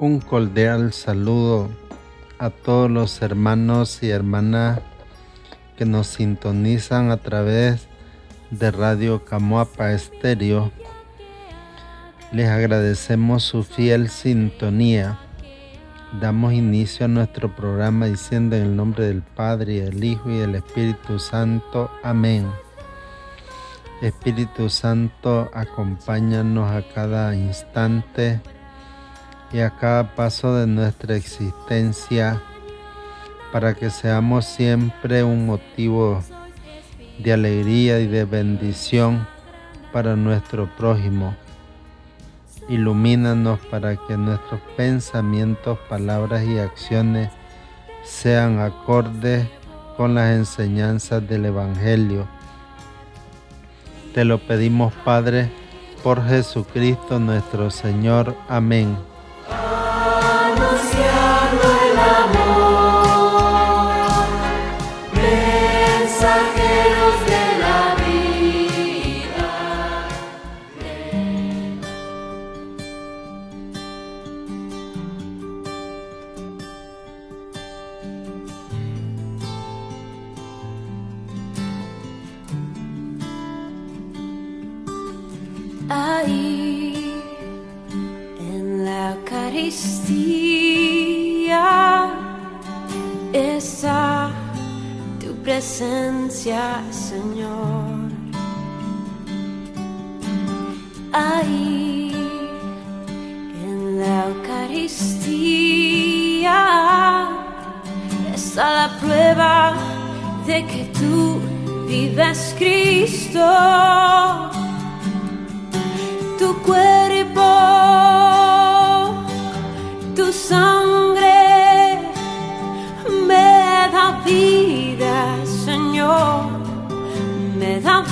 Un cordial saludo a todos los hermanos y hermanas que nos sintonizan a través de Radio Camoapa Estéreo. Les agradecemos su fiel sintonía. Damos inicio a nuestro programa diciendo en el nombre del Padre, y del Hijo y del Espíritu Santo. Amén. Espíritu Santo, acompáñanos a cada instante y a cada paso de nuestra existencia para que seamos siempre un motivo de alegría y de bendición para nuestro prójimo. Ilumínanos para que nuestros pensamientos, palabras y acciones sean acordes con las enseñanzas del Evangelio. Te lo pedimos, Padre, por Jesucristo nuestro Señor. Amén. Presencia,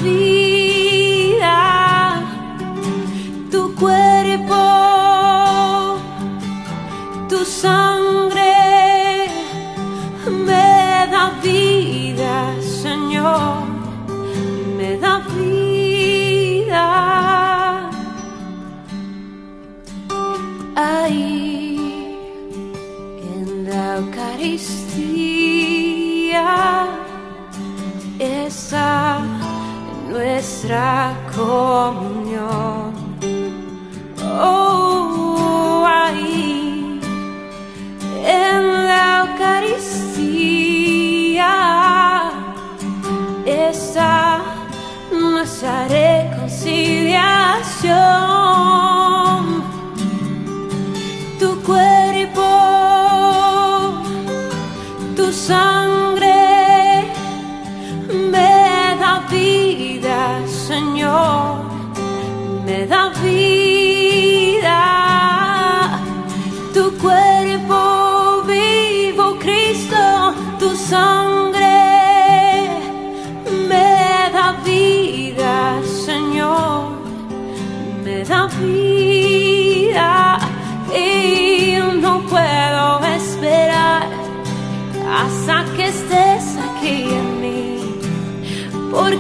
vida. Tu cuerpo, tu sangre, me da vida, Señor, nuestra comunión. Oh, ahí en la Eucaristía esa nuestra reconciliación.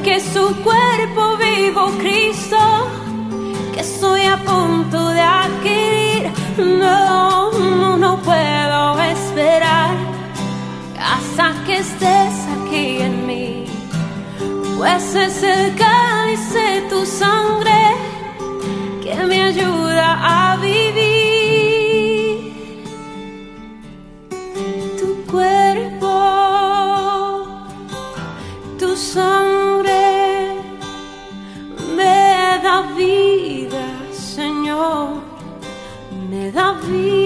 Porque su cuerpo vivo Cristo que estoy a punto de adquirir. No, no, no puedo esperar hasta que estés aquí en mí, pues es el cáliz de tu sangre que me ayuda a vivir. free.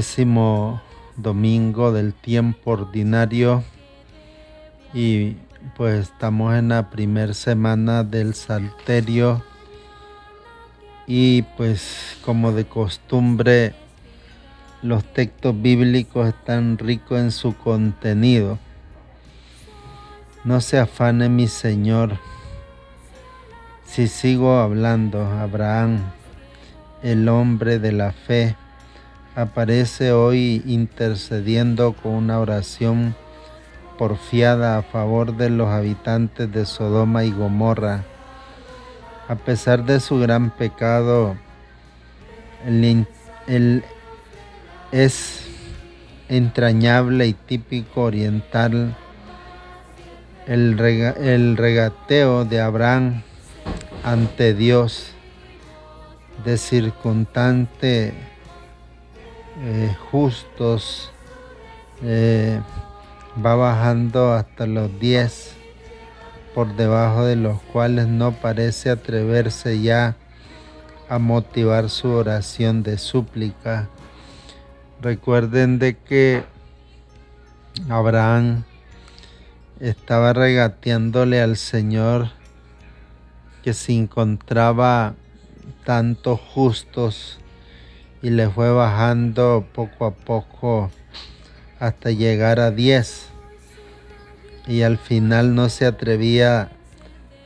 Décimo domingo del tiempo ordinario y pues estamos en la primera semana del Salterio y pues como de costumbre los textos bíblicos están ricos en su contenido. No se afane mi Señor si sigo hablando. Abraham, el hombre de la fe, aparece hoy intercediendo con una oración porfiada a favor de los habitantes de Sodoma y Gomorra. A pesar de su gran pecado, el, es entrañable y típico oriental el, regateo de Abraham ante Dios, de circunstante eh, justos, eh, va bajando hasta los 10, por debajo de los cuales no parece atreverse ya a motivar su oración de súplica. Recuerden de que Abraham estaba regateándole al Señor que se encontraba tantos justos y le fue bajando poco a poco hasta llegar a 10 y al final no se atrevía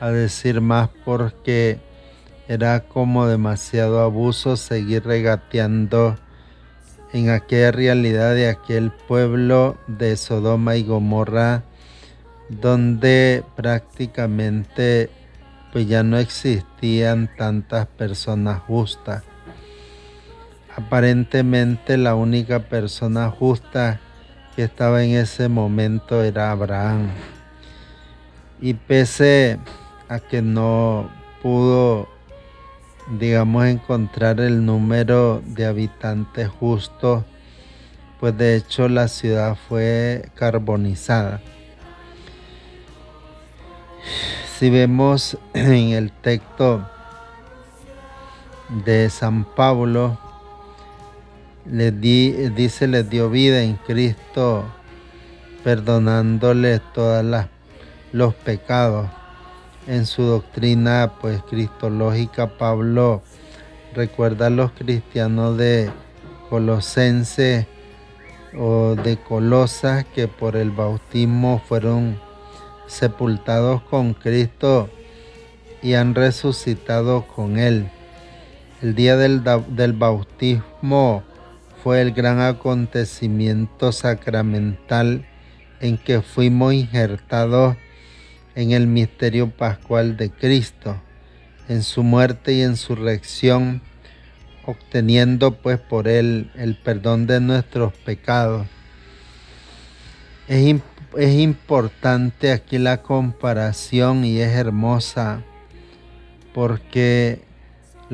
a decir más porque era como demasiado abuso seguir regateando en aquella realidad de aquel pueblo de Sodoma y Gomorra donde prácticamente pues ya no existían tantas personas justas. Aparentemente la única persona justa que estaba en ese momento era Abraham. Y pese a que no pudo digamos, encontrar el número de habitantes justos, pues de hecho la ciudad fue carbonizada. Si vemos en el texto de San Pablo, le di, dice, les dio vida en Cristo, perdonándole todos los pecados en su doctrina pues cristológica Pablo recuerda a los cristianos de Colosense o de Colosas que por el bautismo fueron sepultados con Cristo y han resucitado con Él. El día del, del bautismo fue el gran acontecimiento sacramental en que fuimos injertados en el misterio pascual de Cristo, en su muerte y en su reacción, obteniendo pues por él el perdón de nuestros pecados. Es, es importante aquí la comparación y es hermosa porque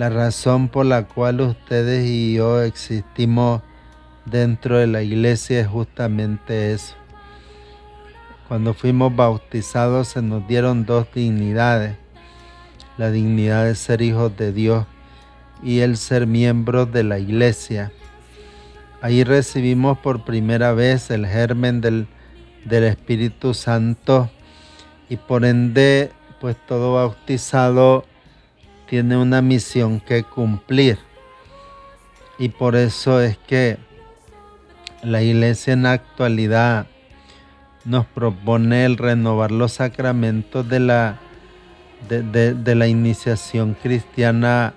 la razón por la cual ustedes y yo existimos dentro de la iglesia es justamente eso cuando fuimos bautizados se nos dieron dos dignidades, la dignidad de ser hijos de Dios y el ser miembros de la iglesia. Ahí recibimos por primera vez el germen del, del Espíritu Santo y por ende, pues todo bautizado tiene una misión que cumplir. Y por eso es que la iglesia en la actualidad nos propone el renovar los sacramentos de la, de, la iniciación cristiana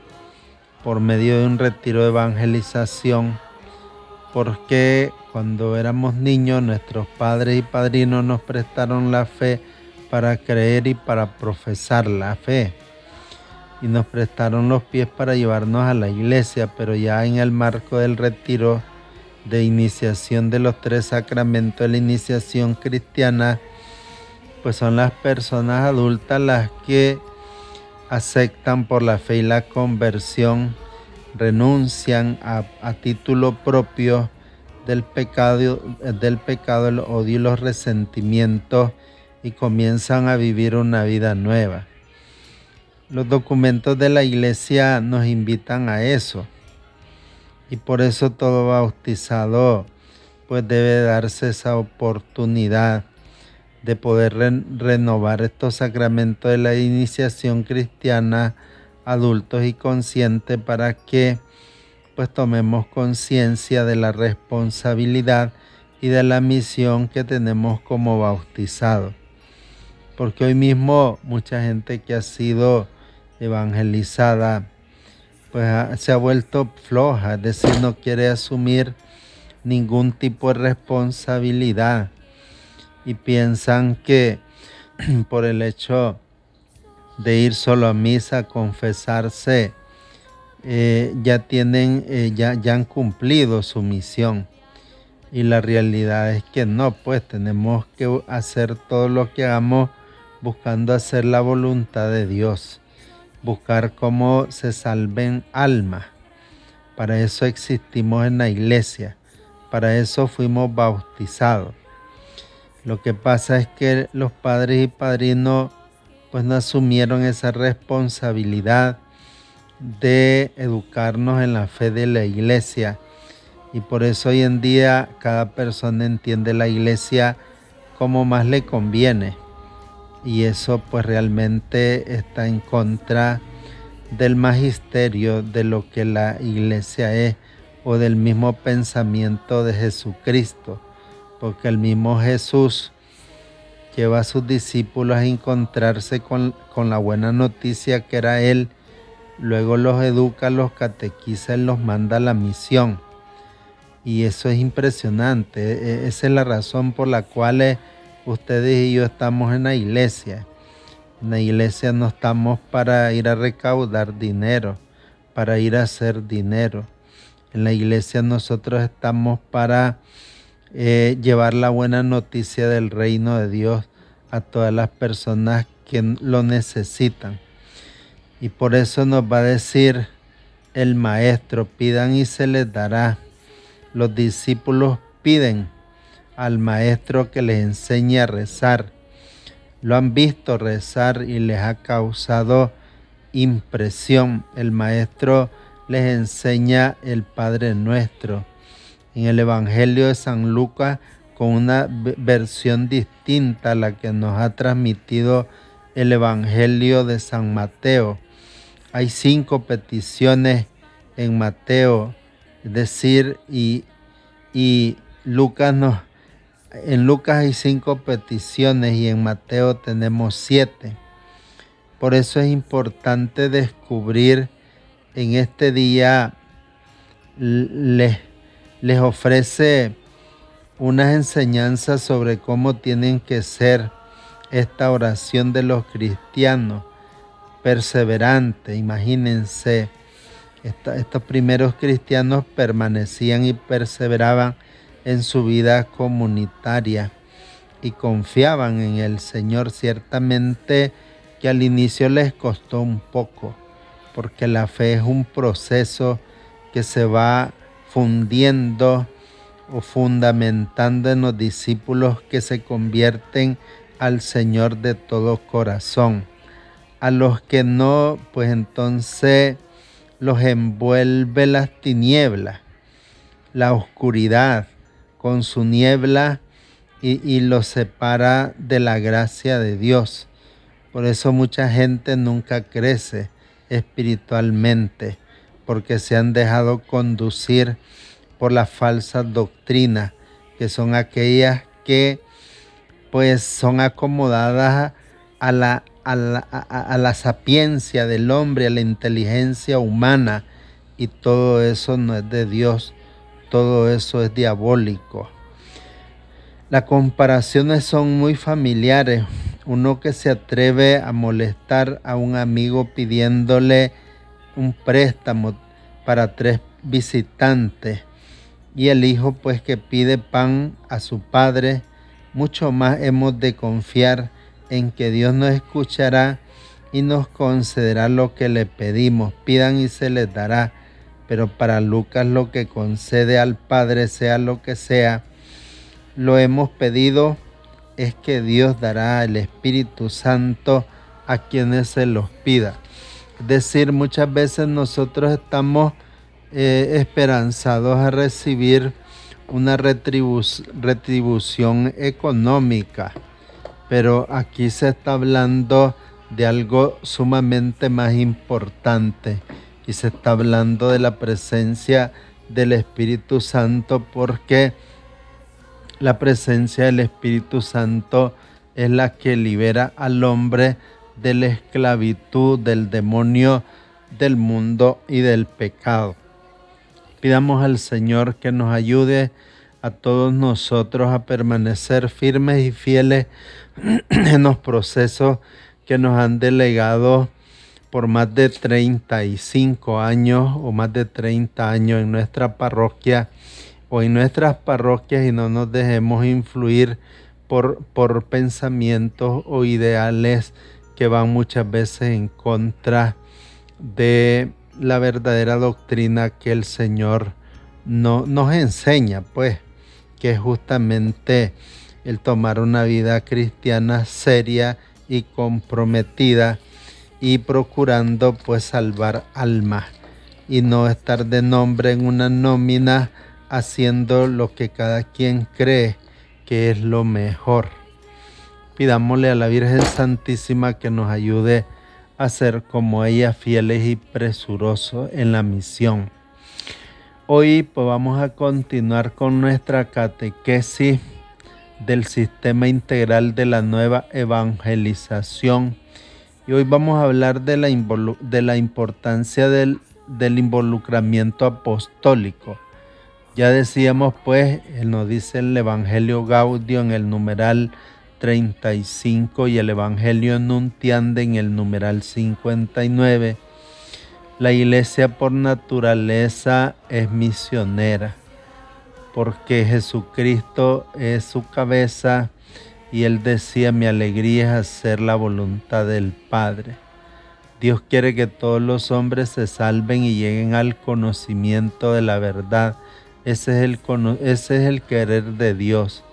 por medio de un retiro de evangelización, porque cuando éramos niños nuestros padres y padrinos nos prestaron la fe para creer y para profesar la fe. Y nos prestaron los pies para llevarnos a la iglesia, pero ya en el marco del retiro de iniciación de los tres sacramentos de la iniciación cristiana, pues son las personas adultas las que aceptan por la fe y la conversión, renuncian a, título propio del pecado, del pecado, el odio y los resentimientos y comienzan a vivir una vida nueva. Los documentos de la iglesia nos invitan a eso y por eso todo bautizado pues debe darse esa oportunidad de poder renovar estos sacramentos de la iniciación cristiana adultos y conscientes para que pues tomemos conciencia de la responsabilidad y de la misión que tenemos como bautizados. Porque hoy mismo mucha gente que ha sido evangelizada pues se ha vuelto floja, es decir, no quiere asumir ningún tipo de responsabilidad y piensan que por el hecho de ir solo a misa, confesarse, eh, ya tienen, eh, ya, ya han cumplido su misión. Y la realidad es que no, pues tenemos que hacer todo lo que hagamos buscando hacer la voluntad de Dios, buscar cómo se salven almas. Para eso existimos en la iglesia, para eso fuimos bautizados. Lo que pasa es que los padres y padrinos pues no asumieron esa responsabilidad de educarnos en la fe de la iglesia. Y por eso hoy en día cada persona entiende la iglesia como más le conviene. Y eso pues realmente está en contra del magisterio de lo que la iglesia es o del mismo pensamiento de Jesucristo porque el mismo Jesús lleva a sus discípulos a encontrarse con, la buena noticia que era Él, luego los educa, los catequiza, los manda a la misión. Y eso es impresionante, e, esa es la razón por la cual eh, ustedes y yo estamos en la iglesia. En la iglesia no estamos para ir a recaudar dinero, para ir a hacer dinero. En la iglesia nosotros estamos para eh, llevar la buena noticia del reino de Dios a todas las personas que lo necesitan. Y por eso nos va a decir el maestro, pidan y se les dará. Los discípulos piden al maestro que les enseñe a rezar. Lo han visto rezar y les ha causado impresión. El maestro les enseña el Padre Nuestro en el Evangelio de San Lucas con una versión distinta a la que nos ha transmitido el Evangelio de San Mateo. Hay cinco peticiones en Mateo, es decir, y, y Lucas nos, en Lucas hay cinco peticiones y en Mateo tenemos siete. Por eso es importante descubrir en este día les les ofrece unas enseñanzas sobre cómo tienen que ser esta oración de los cristianos, perseverante. Imagínense, estos primeros cristianos permanecían y perseveraban en su vida comunitaria y confiaban en el Señor. Ciertamente que al inicio les costó un poco, porque la fe es un proceso que se va fundiendo o fundamentando en los discípulos que se convierten al Señor de todo corazón. A los que no, pues entonces los envuelve las tinieblas, la oscuridad con su niebla y, y los separa de la gracia de Dios. Por eso mucha gente nunca crece espiritualmente porque se han dejado conducir por las falsas doctrinas, que son aquellas que pues son acomodadas a la, a la, a la sapiencia del hombre, a la inteligencia humana, y todo eso no es de Dios, todo eso es diabólico. Las comparaciones son muy familiares. Uno que se atreve a molestar a un amigo pidiéndole un préstamo para tres visitantes y el hijo pues que pide pan a su padre, mucho más hemos de confiar en que Dios nos escuchará y nos concederá lo que le pedimos. Pidan y se les dará. Pero para Lucas lo que concede al Padre, sea lo que sea, lo hemos pedido es que Dios dará el Espíritu Santo a quienes se los pida. Es decir, muchas veces nosotros estamos eh, esperanzados a recibir una retribución económica, pero aquí se está hablando de algo sumamente más importante y se está hablando de la presencia del Espíritu Santo porque la presencia del Espíritu Santo es la que libera al hombre de la esclavitud, del demonio, del mundo y del pecado. Pidamos al Señor que nos ayude a todos nosotros a permanecer firmes y fieles en los procesos que nos han delegado por más de 35 años o más de 30 años en nuestra parroquia o en nuestras parroquias y no nos dejemos influir por, por pensamientos o ideales que van muchas veces en contra de la verdadera doctrina que el Señor no, nos enseña, pues, que es justamente el tomar una vida cristiana seria y comprometida y procurando pues salvar almas y no estar de nombre en una nómina haciendo lo que cada quien cree que es lo mejor. Pidámosle a la Virgen Santísima que nos ayude a ser como ella fieles y presurosos en la misión. Hoy pues vamos a continuar con nuestra catequesis del sistema integral de la nueva evangelización y hoy vamos a hablar de la, de la importancia del, del involucramiento apostólico. Ya decíamos pues, nos dice el Evangelio Gaudio en el numeral 35 y el Evangelio Nuntiande en el numeral 59. La iglesia por naturaleza es misionera, porque Jesucristo es su cabeza y él decía, mi alegría es hacer la voluntad del Padre. Dios quiere que todos los hombres se salven y lleguen al conocimiento de la verdad. Ese es el, ese es el querer de Dios.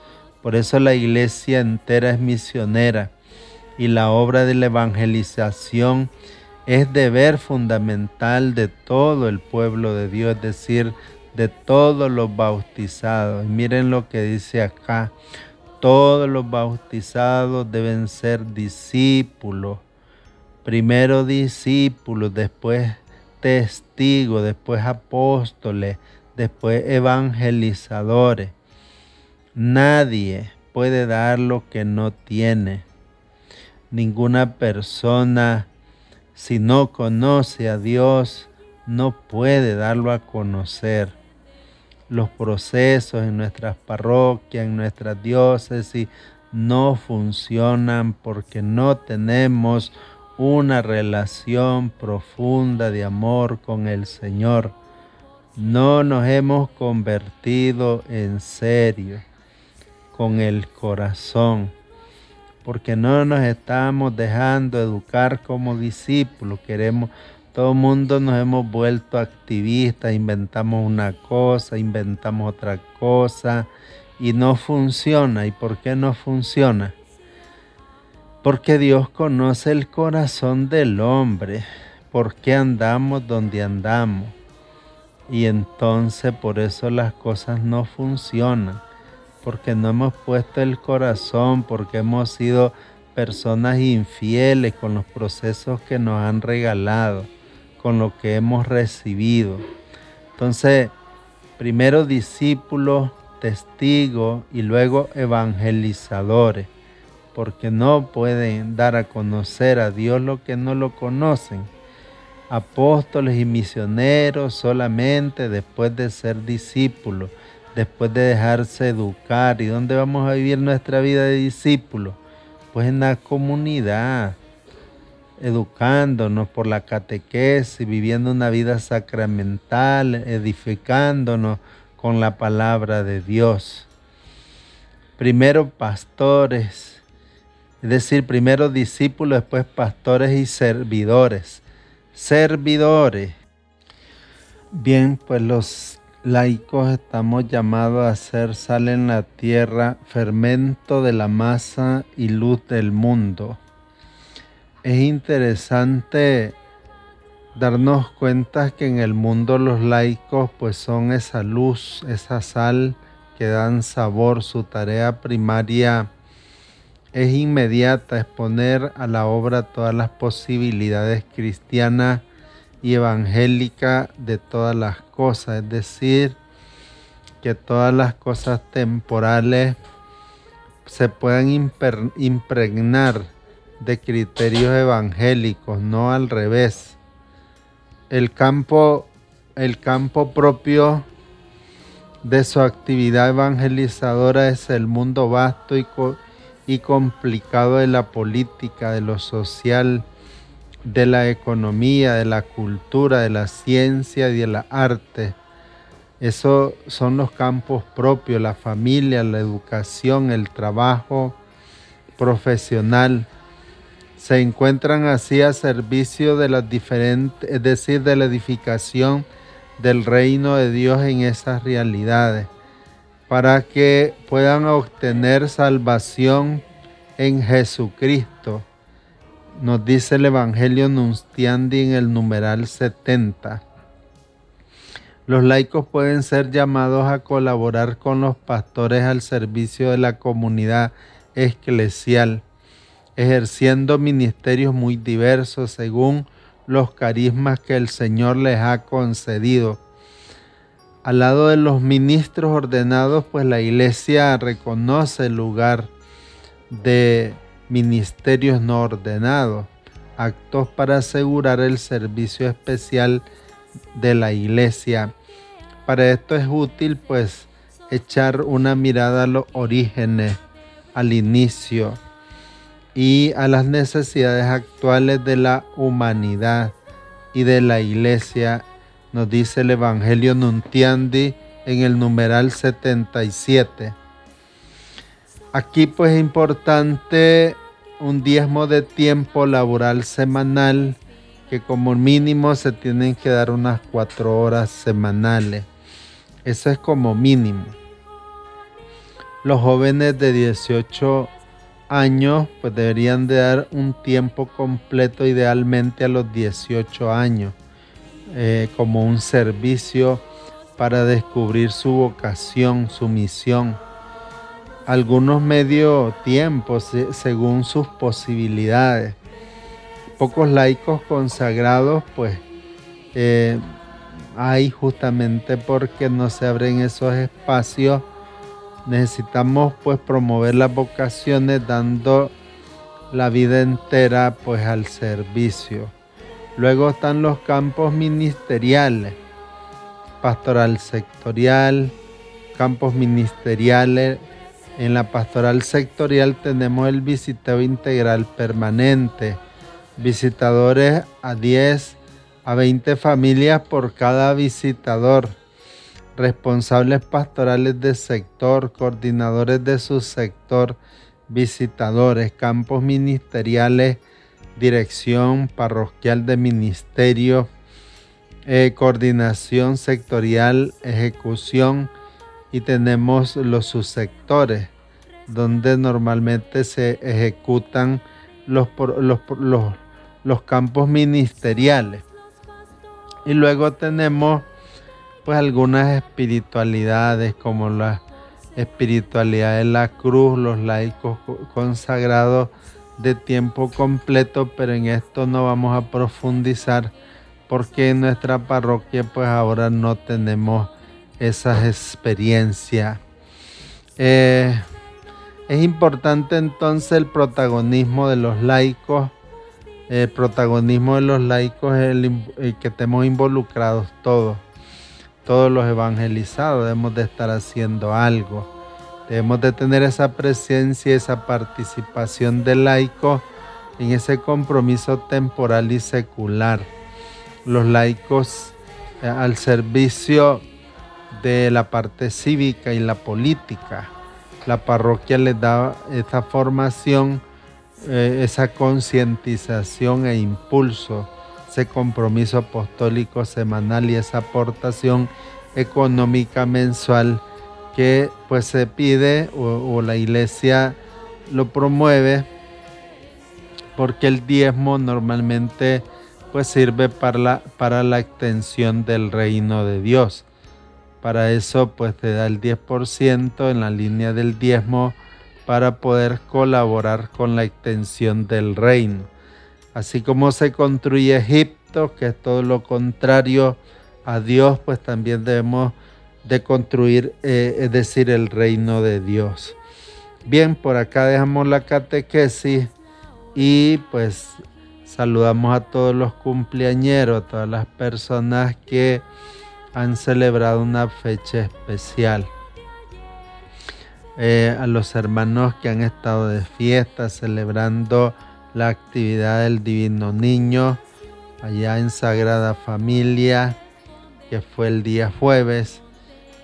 Por eso la iglesia entera es misionera y la obra de la evangelización es deber fundamental de todo el pueblo de Dios, es decir, de todos los bautizados. miren lo que dice acá. Todos los bautizados deben ser discípulos. Primero discípulos, después testigos, después apóstoles, después evangelizadores. Nadie puede dar lo que no tiene. Ninguna persona, si no conoce a Dios, no puede darlo a conocer los procesos en nuestras parroquias, en nuestras diócesis, no funcionan porque no tenemos una relación profunda de amor con el Señor. No nos hemos convertido en serio con el corazón, porque no nos estamos dejando educar como discípulos. Queremos todo el mundo nos hemos vuelto activistas, inventamos una cosa, inventamos otra cosa y no funciona. ¿Y por qué no funciona? Porque Dios conoce el corazón del hombre, por qué andamos donde andamos. Y entonces por eso las cosas no funcionan, porque no hemos puesto el corazón, porque hemos sido personas infieles con los procesos que nos han regalado con lo que hemos recibido. Entonces, primero discípulos, testigos y luego evangelizadores, porque no pueden dar a conocer a Dios lo que no lo conocen. Apóstoles y misioneros solamente después de ser discípulos, después de dejarse educar. ¿Y dónde vamos a vivir nuestra vida de discípulos? Pues en la comunidad, educándonos por la catequesis, viviendo una vida sacramental, edificándonos con la palabra de Dios. Primero pastores, es decir, primero discípulos, después pastores y servidores. Servidores. Bien, pues los laicos estamos llamados a ser sal en la tierra, fermento de la masa y luz del mundo. Es interesante darnos cuenta que en el mundo los laicos pues son esa luz, esa sal que dan sabor, su tarea primaria es inmediata, es poner a la obra todas las posibilidades cristianas y evangélicas de todas las cosas, es decir, que todas las cosas temporales se puedan impregnar de criterios evangélicos, no al revés. El campo, el campo propio de su actividad evangelizadora es el mundo vasto y, y complicado de la política, de lo social, de la economía, de la cultura, de la ciencia y de la arte. Esos son los campos propios, la familia, la educación, el trabajo profesional. Se encuentran así a servicio de las diferentes, es decir, de la edificación del reino de Dios en esas realidades, para que puedan obtener salvación en Jesucristo. Nos dice el Evangelio Nunciandi en el numeral 70. Los laicos pueden ser llamados a colaborar con los pastores al servicio de la comunidad eclesial, ejerciendo ministerios muy diversos según los carismas que el Señor les ha concedido. Al lado de los ministros ordenados, pues la iglesia reconoce el lugar de ministerios no ordenados, actos para asegurar el servicio especial de la iglesia. Para esto es útil pues echar una mirada a los orígenes, al inicio, y a las necesidades actuales de la humanidad y de la iglesia, nos dice el Evangelio Nuntiandi en el numeral 77. Aquí pues es importante un diezmo de tiempo laboral semanal que como mínimo se tienen que dar unas cuatro horas semanales. Eso es como mínimo. Los jóvenes de 18 años, pues deberían de dar un tiempo completo idealmente a los 18 años, eh, como un servicio para descubrir su vocación, su misión. Algunos medio tiempo según sus posibilidades. Pocos laicos consagrados, pues eh, hay justamente porque no se abren esos espacios necesitamos pues promover las vocaciones dando la vida entera pues al servicio. Luego están los campos ministeriales, pastoral sectorial, campos ministeriales. En la pastoral sectorial tenemos el visiteo integral permanente, visitadores a 10 a 20 familias por cada visitador responsables pastorales de sector, coordinadores de su sector, visitadores, campos ministeriales, dirección parroquial de ministerio, eh, coordinación sectorial, ejecución y tenemos los subsectores donde normalmente se ejecutan los, los, los campos ministeriales. Y luego tenemos pues algunas espiritualidades como la espiritualidad de la cruz, los laicos consagrados de tiempo completo, pero en esto no vamos a profundizar porque en nuestra parroquia pues ahora no tenemos esas experiencias. Eh, es importante entonces el protagonismo de los laicos. El protagonismo de los laicos es el que estemos involucrados todos todos los evangelizados debemos de estar haciendo algo. Debemos de tener esa presencia, esa participación del laico en ese compromiso temporal y secular. Los laicos eh, al servicio de la parte cívica y la política. La parroquia les da esa formación, eh, esa concientización e impulso ese compromiso apostólico semanal y esa aportación económica mensual que pues se pide o, la iglesia lo promueve porque el diezmo normalmente pues sirve para la, para la extensión del reino de Dios. Para eso pues te da el 10% en la línea del diezmo para poder colaborar con la extensión del reino. Así como se construye Egipto, que es todo lo contrario a Dios, pues también debemos de construir, eh, es decir, el reino de Dios. Bien, por acá dejamos la catequesis y pues saludamos a todos los cumpleañeros, a todas las personas que han celebrado una fecha especial. Eh, a los hermanos que han estado de fiesta celebrando la actividad del Divino Niño allá en Sagrada Familia, que fue el día jueves,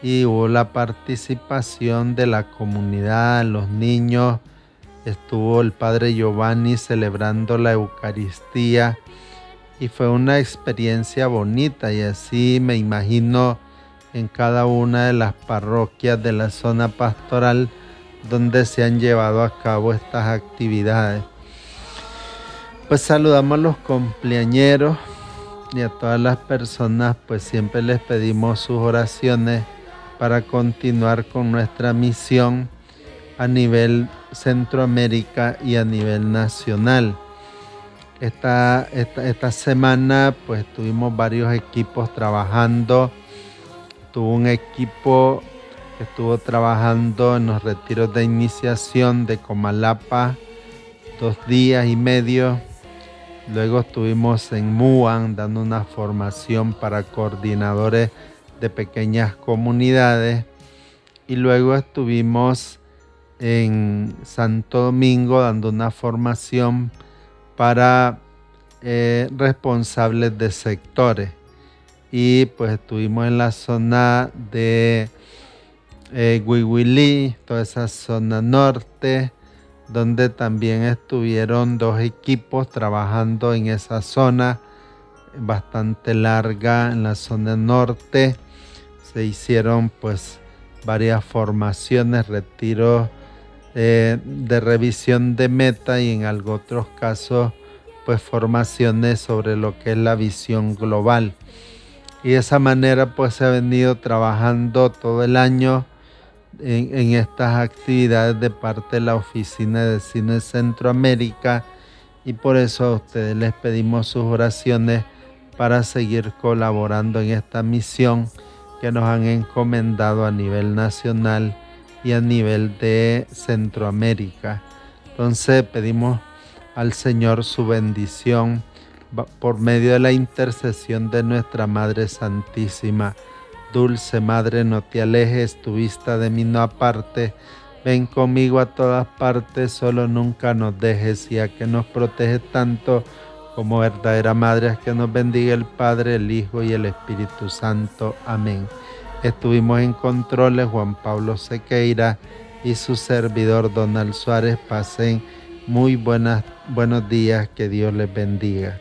y hubo la participación de la comunidad, los niños, estuvo el Padre Giovanni celebrando la Eucaristía y fue una experiencia bonita y así me imagino en cada una de las parroquias de la zona pastoral donde se han llevado a cabo estas actividades. Pues saludamos a los cumpleañeros y a todas las personas, pues siempre les pedimos sus oraciones para continuar con nuestra misión a nivel Centroamérica y a nivel nacional. Esta, esta, semana pues tuvimos varios equipos trabajando. Tuvo un equipo que estuvo trabajando en los retiros de iniciación de Comalapa dos días y medio. Luego estuvimos en Muan dando una formación para coordinadores de pequeñas comunidades. Y luego estuvimos en Santo Domingo dando una formación para eh, responsables de sectores. Y pues estuvimos en la zona de eh, toda esa zona norte, donde también estuvieron dos equipos trabajando en esa zona bastante larga en la zona norte. Se hicieron pues varias formaciones, retiros eh, de revisión de meta y en algunos otros casos pues formaciones sobre lo que es la visión global. Y de esa manera pues se ha venido trabajando todo el año en, estas actividades de parte de la Oficina de Cine Centroamérica y por eso a ustedes les pedimos sus oraciones para seguir colaborando en esta misión que nos han encomendado a nivel nacional y a nivel de Centroamérica. Entonces pedimos al Señor su bendición por medio de la intercesión de nuestra Madre Santísima. Dulce Madre, no te alejes, tu vista de mí no aparte. Ven conmigo a todas partes, solo nunca nos dejes, ya que nos protege tanto como verdadera Madre, que nos bendiga el Padre, el Hijo y el Espíritu Santo. Amén. Estuvimos en controles Juan Pablo Sequeira y su servidor Donald Suárez. Pasen muy buenas, buenos días, que Dios les bendiga.